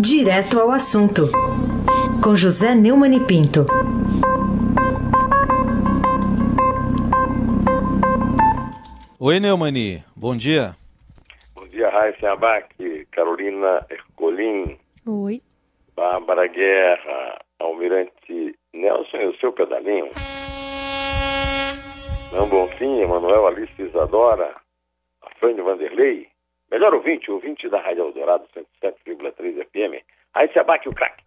Direto ao assunto, com José Neumann e Pinto. Oi, Neumani, bom dia. Bom dia, Raíssa Abac, Carolina Ercolim. Oi. Bárbara Guerra, Almirante Nelson e o seu pedalinho. Não Bonfim, Emanuel Alice Isadora, Afrânio Vanderlei, melhor ouvinte, ouvinte da Rádio Eldorado 107,3 FM. Aí se abate o craque.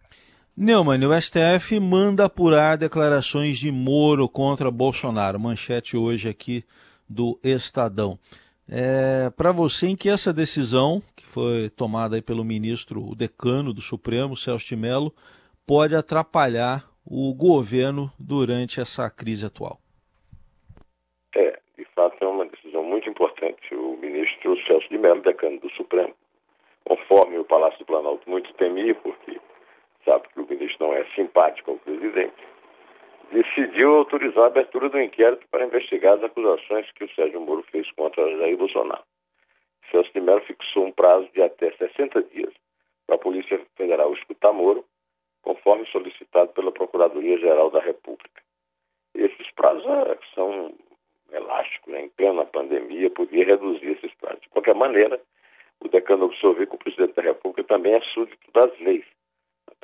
Neumann, o STF manda apurar declarações de Moro contra Bolsonaro. Manchete hoje aqui do Estadão. É, Para você, em que essa decisão, que foi tomada aí pelo ministro, o decano do Supremo, Celso de Mello, pode atrapalhar o governo durante essa crise atual? É, de fato é uma decisão muito importante. O ministro Celso de Mello, decano do Supremo, conforme o Palácio do Planalto muito temia, porque sabe que o ministro não é simpático ao presidente, decidiu autorizar a abertura do inquérito para investigar as acusações que o Sérgio Moro fez contra Jair Bolsonaro. Celso de Mello fixou um prazo de até 60 dias para a Polícia Federal escutar Moro, conforme solicitado pela Procuradoria-Geral da República. Esses prazos é, são elásticos, né? em plena pandemia, podia reduzir esses prazos. De qualquer maneira, o decano observou que o presidente da República também é súdito das leis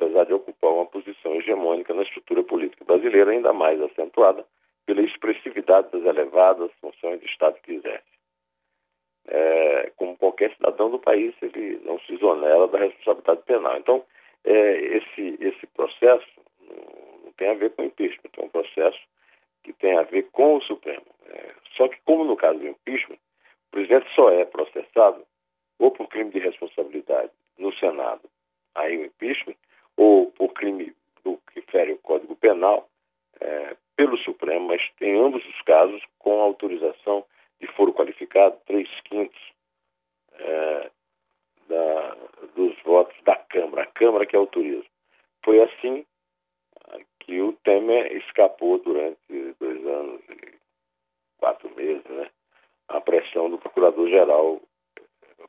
apesar de ocupar uma posição hegemônica na estrutura política brasileira, ainda mais acentuada pela expressividade das elevadas funções de Estado que exerce. É, como qualquer cidadão do país, ele não se exonera da responsabilidade penal. Então, é, esse, esse processo não tem a ver com impeachment, é um processo que tem a ver com o Supremo. É, só que, como no caso do impeachment, o presidente só é processado ou por crime de responsabilidade no Senado, aí o impeachment, ou por crime do que fere o Código Penal é, pelo Supremo, mas em ambos os casos com autorização de foro qualificado, três quintos é, da, dos votos da Câmara, a Câmara que autoriza. Foi assim que o Temer escapou durante dois anos e quatro meses, né, a pressão do Procurador-Geral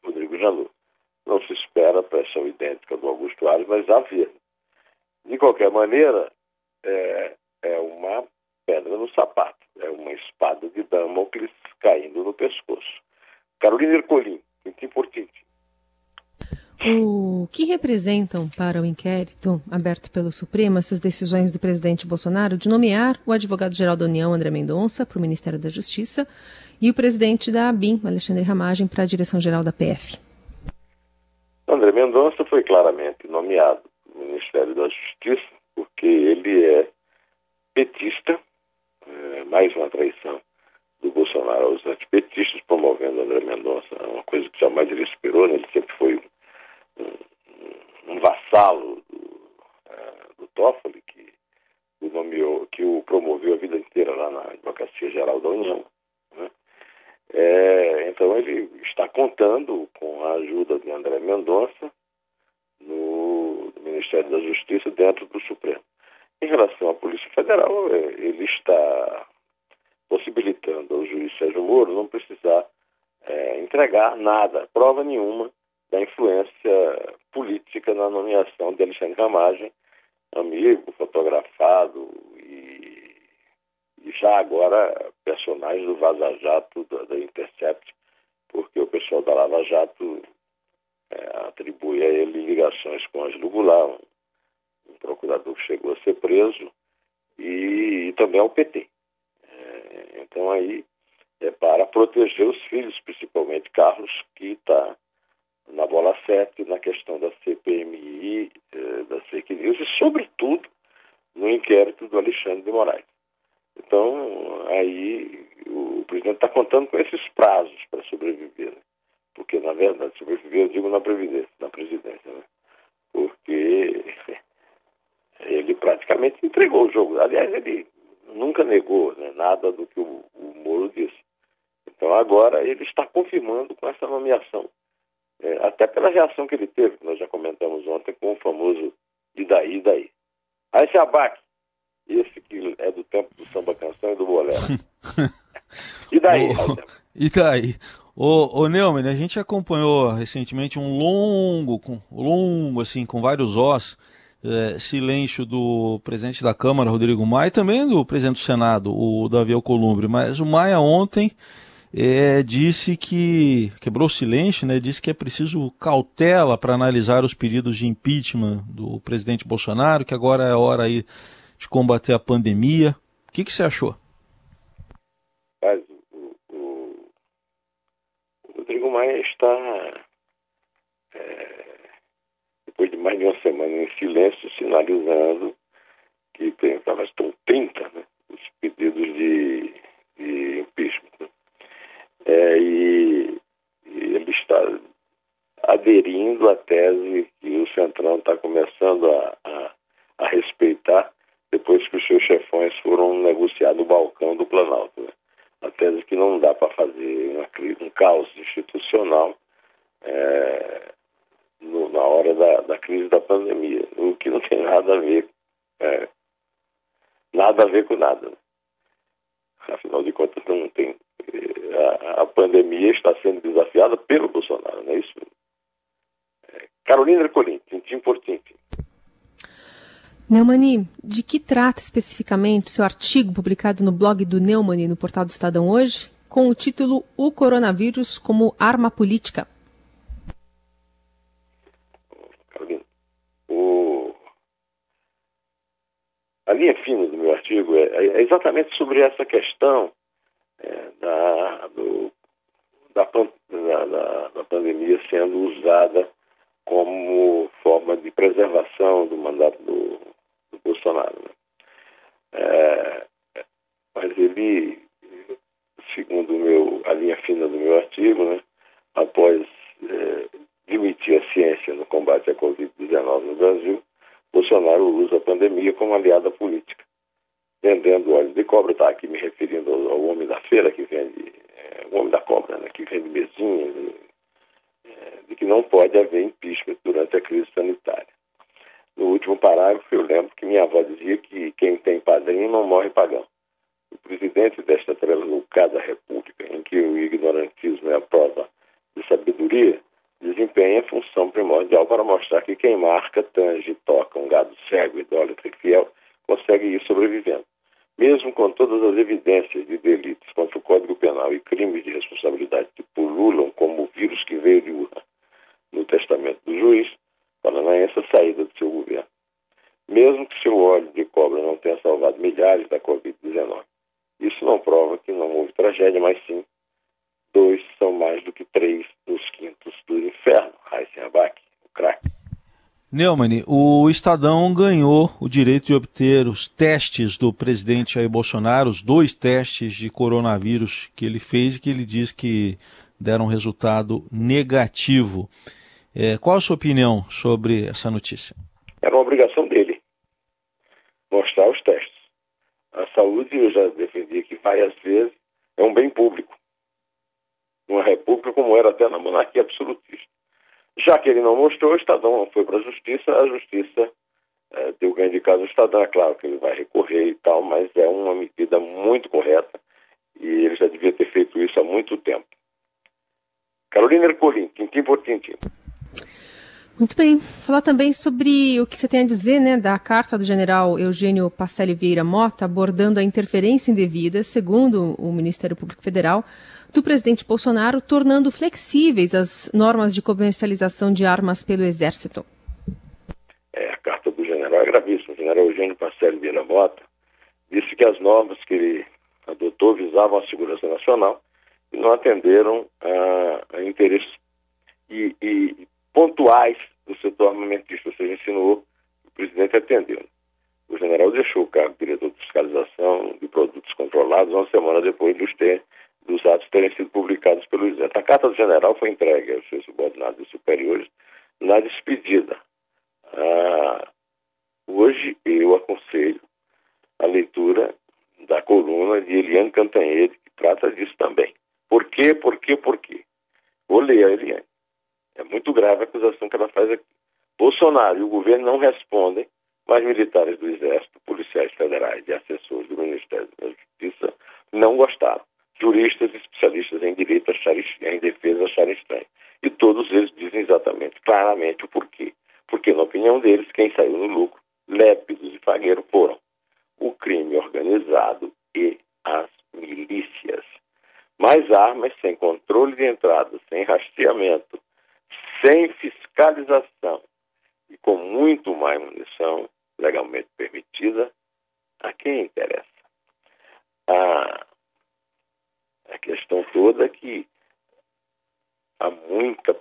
Rodrigo Janot. Não se espera pressão idêntica do Augusto Ares, mas havia de qualquer maneira, é, é uma pedra no sapato, é uma espada de Damocles caindo no pescoço. Carolina Ercolim, tintim por tintim. O que representam para o inquérito aberto pelo Supremo essas decisões do presidente Bolsonaro de nomear o advogado-geral da União, André Mendonça, para o Ministério da Justiça e o presidente da ABIN, Alexandre Ramagem, para a direção-geral da PF? André Mendonça foi claramente nomeado Ministério da Justiça, porque ele é petista, é, mais uma traição do Bolsonaro aos antipetistas, promovendo André Mendonça, uma coisa que jamais ele esperou, né? ele sempre foi um, vassalo do, uh, do Toffoli, que o nomeou, que o promoveu a vida inteira lá na Advocacia Geral da União. Né? É, então ele está contando com a ajuda de André Mendonça Ministério da Justiça dentro do Supremo. Em relação à Polícia Federal, é, ele está possibilitando ao juiz Sérgio Moro não precisar é, entregar nada, prova nenhuma da influência política na nomeação de Alexandre Ramagem, amigo, fotografado e, e já agora personagem do Vaza Jato, da, da Intercept, porque o pessoal da Lava Jato é, atribui a ele ligações com Ângelo Goulart, um, um, procurador que chegou a ser preso, e, e também ao PT. É, então aí é para proteger os filhos, principalmente Carlos, que está na bola 7 na questão da CPMI, é, das fake news e, sobretudo, no inquérito do Alexandre de Moraes. Então, aí o presidente está contando com esses prazos para sobreviver. Né? porque na verdade sobreviver eu digo na previdência, na presidência, né? Porque ele praticamente entregou o jogo. Aliás, ele nunca negou né, nada do que o, o Moro disse. Então agora ele está confirmando com essa nomeação, reação que ele teve, que nós já comentamos ontem, com o famoso e daí, e daí. Aí esse abaque, esse que é do tempo do samba canção e do bolero. e daí? e daí? Ô, ô Neumann, a gente acompanhou recentemente um longo, com, longo assim, com vários Os, é, silêncio do presidente da Câmara, Rodrigo Maia, e também do presidente do Senado, o Davi Alcolumbre. Mas o Maia ontem é, disse que quebrou o silêncio, né? Disse que é preciso cautela para analisar os pedidos de impeachment do presidente Bolsonaro, que agora é hora aí de combater a pandemia. O que, que você achou? Mas o, o, Rodrigo Maia está, é, depois de mais de uma semana em silêncio, sinalizando que tem, estão 30 né, os pedidos de, de impeachment. Né? É, e, e, ele está à tese que o Centrão está começando a, a, a, respeitar depois que os seus chefões foram negociar no balcão do Planalto. Né? A tese que não dá para fazer uma, um caos institucional é, no, na hora da, da, crise da pandemia, o que não tem nada a ver, é, nada a ver com nada. Né? Afinal de contas, não tem a, a, pandemia está sendo desafiada pelo Bolsonaro, não é isso? Carolina Ercolim, tintim por tintim. Neumani, de que trata especificamente seu artigo publicado no blog do Neumani no portal do Estadão hoje, com o título O Coronavírus como Arma Política? Carolina, o... a linha fina do meu artigo é, é exatamente sobre essa questão é, da, do, da, da, da, pandemia sendo usada como forma de preservação do mandato do, do Bolsonaro. Né? É, mas ele, segundo meu, a linha fina do meu artigo, né, após é, demitir a ciência no combate à Covid-19 no Brasil, Bolsonaro usa a pandemia como aliada política vendendo óleo de cobra, está aqui me referindo ao, ao, homem da feira que vende, é, o homem da cobra, né, que vende mesinhas, é, de que não pode haver durante a crise sanitária. No último parágrafo, eu lembro que minha avó dizia que quem tem padrinho não morre pagão. O presidente desta trelucada república, em que o ignorantismo é a prova de sabedoria, desempenha função primordial para mostrar que quem marca, tange, toca um gado cego, idólatra e fiel, consegue ir sobrevivendo mesmo com todas as evidências de delitos contra o Código Penal e crimes de responsabilidade que pululam como o vírus que veio de Wuhan no testamento do juiz, Paranaense a saída do seu governo. Mesmo que seu óleo de cobra não tenha salvado milhares da Covid-19. Isso não prova que não houve tragédia, mas sim dois são mais do que três nos quintos do inferno. Heisenbach, o craque. Neumann, o Estadão ganhou o direito de obter os testes do presidente Jair Bolsonaro, os dois testes de coronavírus que ele fez e que ele diz que deram resultado negativo. É, qual a sua opinião sobre essa notícia? Era uma obrigação dele mostrar os testes. A saúde, eu já defendi aqui várias vezes, é um bem público. Numa república como era até na monarquia absolutista. Já que ele não mostrou, o Estadão foi para a Justiça, a Justiça é, deu ganho de caso ao Estadão. É claro que ele vai recorrer e tal, mas é uma medida muito correta e ele já devia ter feito isso há muito tempo. Carolina Ercolim, tintim por tintim. Muito bem. Falar também sobre o que você tem a dizer né, da carta do general Eugênio Pacelli Vieira Mota abordando a interferência indevida, segundo o Ministério Público Federal, do presidente Bolsonaro, tornando flexíveis as normas de comercialização de armas pelo Exército. É, a carta do general é gravíssima. O general Eugênio Pacelli Vieira Mota disse que as normas que ele adotou visavam a segurança nacional e não atenderam a, a interesses e, e, pontuais do setor armamentista, ou seja, insinuou que o presidente atendeu. O general deixou o cargo de diretor de fiscalização de produtos controlados uma semana depois dos ter dos atos terem sido publicados pelo Exército. A carta do general foi entregue aos seus subordinados e superiores na despedida. Ah, hoje eu aconselho a leitura da coluna de Eliane Cantanhede, que trata disso também. Por quê, por quê, por quê? Vou ler a Eliane. É muito grave a acusação que ela faz aqui. Bolsonaro e o governo não respondem, mas militares do Exército, policiais federais e assessores do Ministério da Justiça não gostaram juristas especialistas em direito acharem, em defesa acharem estranho. E todos eles dizem exatamente, claramente o porquê. Porque, na opinião deles, quem saiu no lucro, Lépidos e Fagueiro, foram o crime organizado e as milícias. Mais armas sem controle de entrada, sem rastreamento, sem fiscalização e com muito mais munição legalmente permitida, a quem interessa? A, a questão toda é que há muita,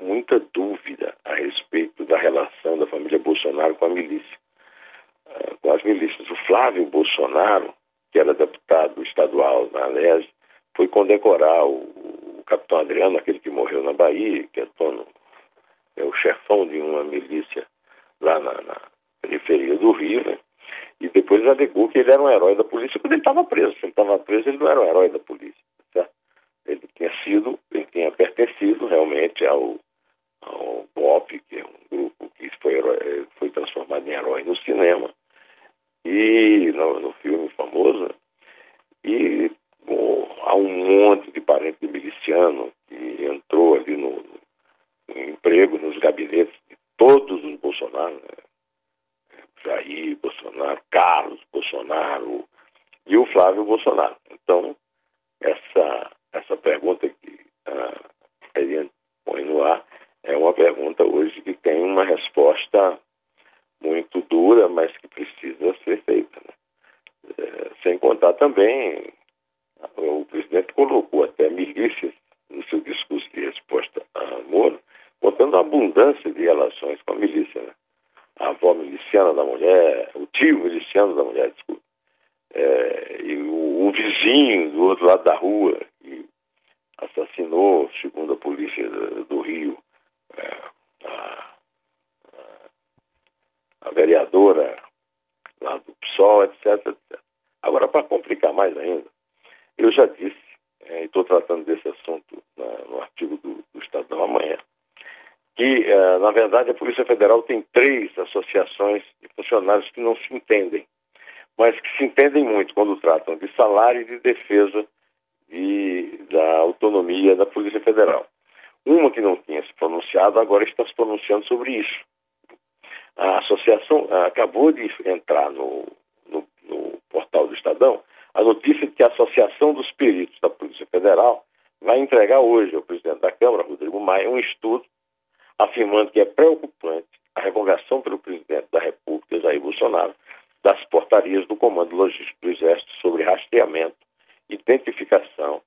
muita dúvida a respeito da relação da família Bolsonaro com a milícia, uh, com as milícias. O Flávio Bolsonaro, que era deputado estadual na Alese, foi condecorar o, o, capitão Adriano, aquele que morreu na Bahia, que é dono, é o chefão de uma milícia lá na, na periferia do Rio, né? E depois alegou que ele era um herói da polícia quando ele estava preso. Se ele estava preso, ele não era um herói da polícia. Certo? Ele tinha sido, ele tinha pertencido realmente ao, ao BOP, que é um grupo que foi, foi transformado em herói no cinema e no, no filme famoso. E bom, há um monte de parente de miliciano que entrou ali no, no emprego, nos gabinetes de todos os Bolsonaro, né? Jair Bolsonaro, Carlos Bolsonaro e o Flávio Bolsonaro. Então, essa, essa pergunta que a Eliane põe no ar é uma pergunta hoje que tem uma resposta muito dura, mas que precisa ser feita. Né? É, sem contar também, o presidente colocou até milícias no seu discurso de resposta a Moro, contando a abundância de relações com a milícia. Né? a avó miliciana da mulher, o tio miliciano da mulher, desculpa, é, e o, o, vizinho do outro lado da rua, que assassinou, segundo a polícia do, do Rio, é, a, a, vereadora lá do PSOL, etc, etc. Agora, para complicar mais ainda, eu já disse, é, e estou tratando desse assunto na, no artigo do, do Estadão amanhã, que, eh, na verdade, a Polícia Federal tem três associações de funcionários que não se entendem, mas que se entendem muito quando tratam de salário e de defesa de, da autonomia da Polícia Federal. Uma que não tinha se pronunciado, agora está se pronunciando sobre isso. A associação acabou de entrar no, no, no portal do Estadão a notícia de que a Associação dos Peritos da Polícia Federal vai entregar hoje ao presidente da Câmara, Rodrigo Maia, um estudo afirmando que é preocupante a revogação pelo presidente da República, Jair Bolsonaro, das portarias do Comando Logístico do Exército sobre rastreamento, identificação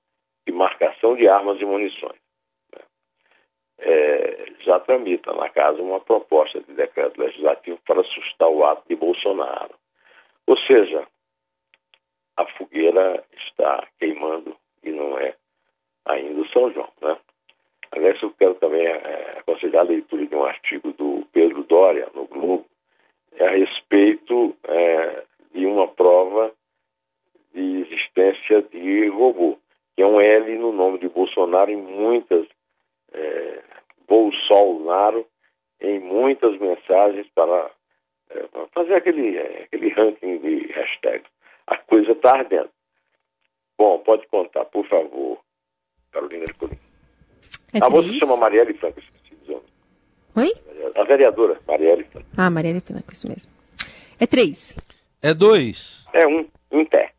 e marcação de armas e munições. É, já tramita na casa uma proposta de decreto legislativo para assustar o ato de Bolsonaro. Ou seja, a fogueira está queimando e não é ainda o São João. Né? Aliás, eu quero também é, aconselhar a leitura de um artigo do Pedro Doria, no Globo, a respeito é, de uma prova de existência de robô, que é um L no nome de Bolsonaro em muitas, é, Bolsonaro, em muitas mensagens para, é, para fazer aquele, aquele ranking de hashtags. A coisa está ardendo. Bom, pode contar, por favor, Carolina de Colim. É a moça se chama Marielle Franco, esqueci de Oi? A vereadora, Marielle Franco. Ah, Marielle Franco, isso mesmo. É três. É dois. É um, um pé.